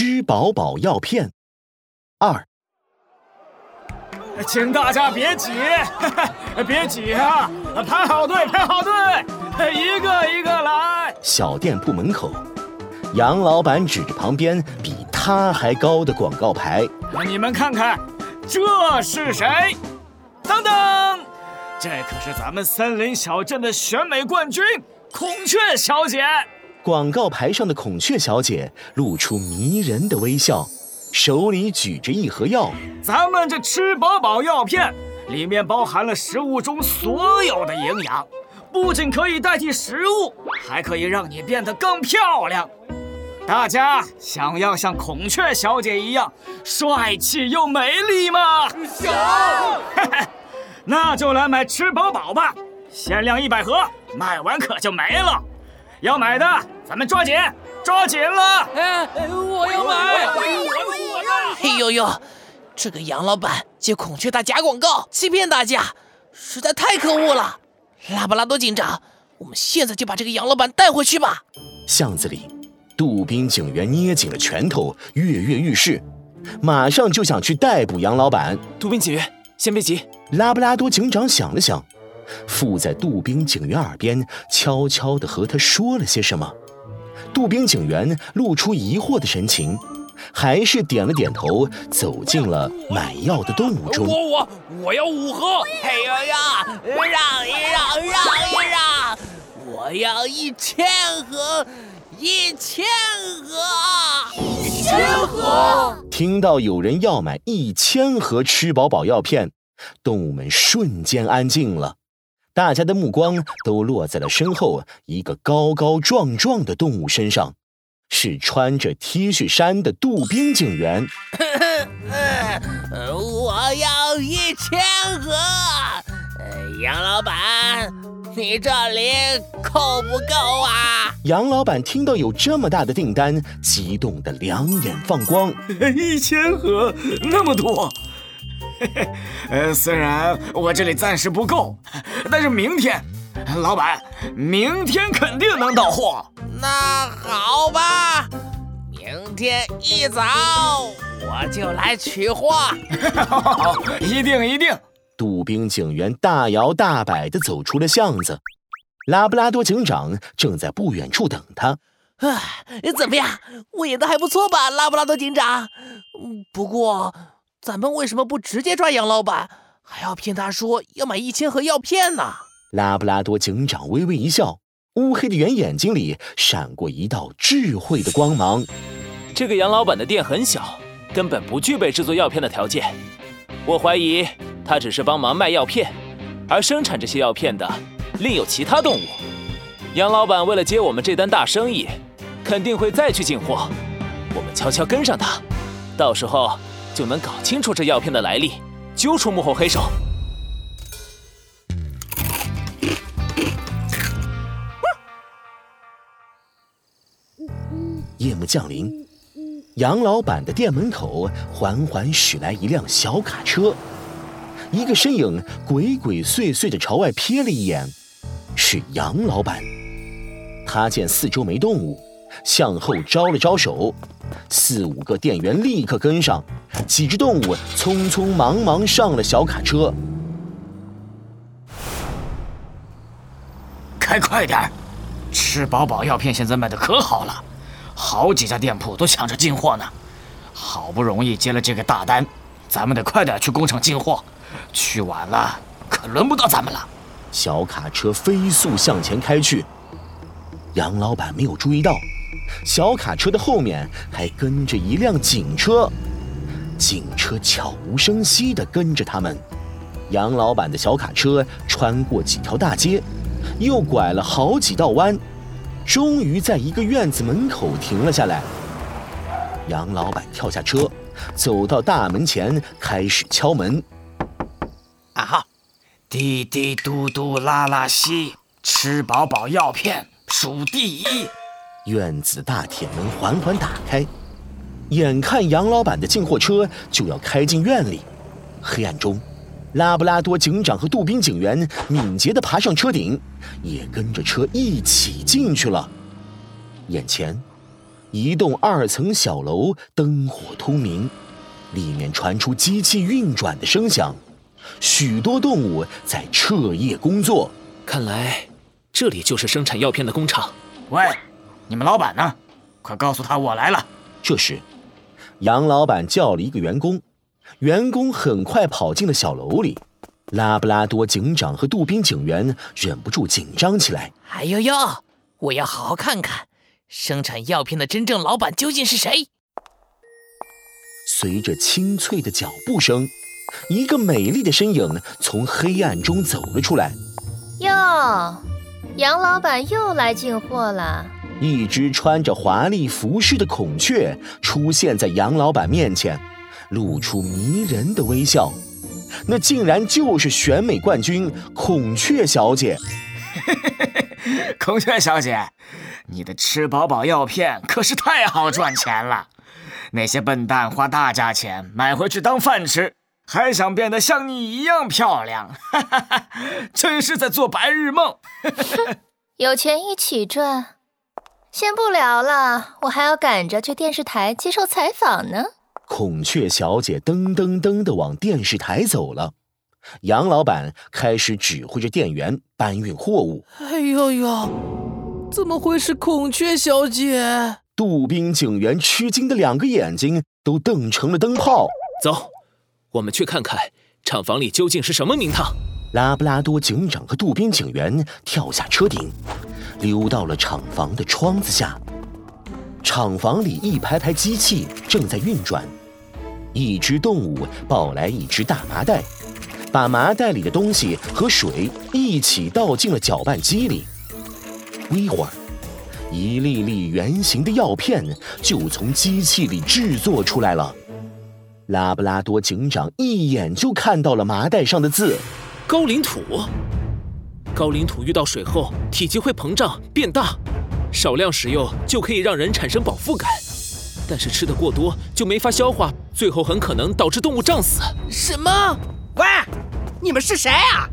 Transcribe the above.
吃饱饱药片二，请大家别挤，别挤啊！排好队，排好队，一个一个来。小店铺门口，杨老板指着旁边比他还高的广告牌：“你们看看，这是谁？等等，这可是咱们森林小镇的选美冠军孔雀小姐。”广告牌上的孔雀小姐露出迷人的微笑，手里举着一盒药。咱们这吃饱饱药片里面包含了食物中所有的营养，不仅可以代替食物，还可以让你变得更漂亮。大家想要像孔雀小姐一样帅气又美丽吗？想。那就来买吃饱饱吧，限量一百盒，卖完可就没了。要买的，咱们抓紧，抓紧了！哎，我要买，我要，我要！嘿呦呦，这个杨老板借孔雀大假广告，欺骗大家，实在太可恶了！拉布拉多警长，我们现在就把这个杨老板带回去吧。巷子里，杜宾警员捏紧了拳头，跃跃欲试，马上就想去逮捕杨老板。杜宾警员，先别急。拉布拉多警长想了想。附在杜宾警员耳边，悄悄地和他说了些什么。杜宾警员露出疑惑的神情，还是点了点头，走进了买药的动物中。我我我要五盒！哎呀呀，让一让，让一让！我要一千盒，一千盒，一千盒！听到有人要买一千盒吃饱饱药片，动物们瞬间安静了。大家的目光都落在了身后一个高高壮壮的动物身上，是穿着 T 恤衫的杜宾警员。我要一千盒，杨老板，你这里够不够啊？杨老板听到有这么大的订单，激动的两眼放光。一千盒，那么多。嘿嘿，呃，虽然我这里暂时不够，但是明天，老板，明天肯定能到货。那好吧，明天一早我就来取货。一定一定。杜宾警员大摇大摆地走出了巷子，拉布拉多警长正在不远处等他。哎，怎么样？我演的还不错吧，拉布拉多警长？不过。咱们为什么不直接抓杨老板，还要骗他说要买一千盒药片呢？拉布拉多警长微微一笑，乌黑的圆眼睛里闪过一道智慧的光芒。这个杨老板的店很小，根本不具备制作药片的条件。我怀疑他只是帮忙卖药片，而生产这些药片的另有其他动物。杨老板为了接我们这单大生意，肯定会再去进货。我们悄悄跟上他，到时候。就能搞清楚这药片的来历，揪出幕后黑手。夜幕降临，杨老板的店门口缓缓驶来一辆小卡车，一个身影鬼鬼祟祟的朝外瞥了一眼，是杨老板。他见四周没动物，向后招了招手。四五个店员立刻跟上，几只动物匆匆忙忙上了小卡车。开快点吃饱饱药片现在卖的可好了，好几家店铺都抢着进货呢。好不容易接了这个大单，咱们得快点去工厂进货，去晚了可轮不到咱们了。小卡车飞速向前开去，杨老板没有注意到。小卡车的后面还跟着一辆警车，警车悄无声息地跟着他们。杨老板的小卡车穿过几条大街，又拐了好几道弯，终于在一个院子门口停了下来。杨老板跳下车，走到大门前，开始敲门。啊哈，滴滴嘟嘟拉拉西，吃饱饱药片数第一。院子大铁门缓缓打开，眼看杨老板的进货车就要开进院里，黑暗中，拉布拉多警长和杜宾警员敏捷地爬上车顶，也跟着车一起进去了。眼前，一栋二层小楼灯火通明，里面传出机器运转的声响，许多动物在彻夜工作。看来这里就是生产药片的工厂。喂，你们老板呢？快告诉他我来了。这时，杨老板叫了一个员工，员工很快跑进了小楼里。拉布拉多警长和杜宾警员忍不住紧张起来。哎呦呦！我要好好看看，生产药片的真正老板究竟是谁。随着清脆的脚步声，一个美丽的身影从黑暗中走了出来。哟，杨老板又来进货了。一只穿着华丽服饰的孔雀出现在杨老板面前，露出迷人的微笑。那竟然就是选美冠军孔雀小姐。孔雀小姐，你的吃饱饱药片可是太好赚钱了。那些笨蛋花大价钱买回去当饭吃，还想变得像你一样漂亮，哈哈哈，真是在做白日梦。有钱一起赚。先不聊了，我还要赶着去电视台接受采访呢。孔雀小姐噔噔噔的往电视台走了，杨老板开始指挥着店员搬运货物。哎呦呦，怎么会是孔雀小姐？杜宾警员吃惊的两个眼睛都瞪成了灯泡。走，我们去看看厂房里究竟是什么名堂。拉布拉多警长和杜宾警员跳下车顶，溜到了厂房的窗子下。厂房里一排排机器正在运转。一只动物抱来一只大麻袋，把麻袋里的东西和水一起倒进了搅拌机里。不一会儿，一粒粒圆形的药片就从机器里制作出来了。拉布拉多警长一眼就看到了麻袋上的字：高岭土。高岭土遇到水后，体积会膨胀变大，少量食用就可以让人产生饱腹感。但是吃的过多就没法消化，最后很可能导致动物胀死。什么？喂，你们是谁啊？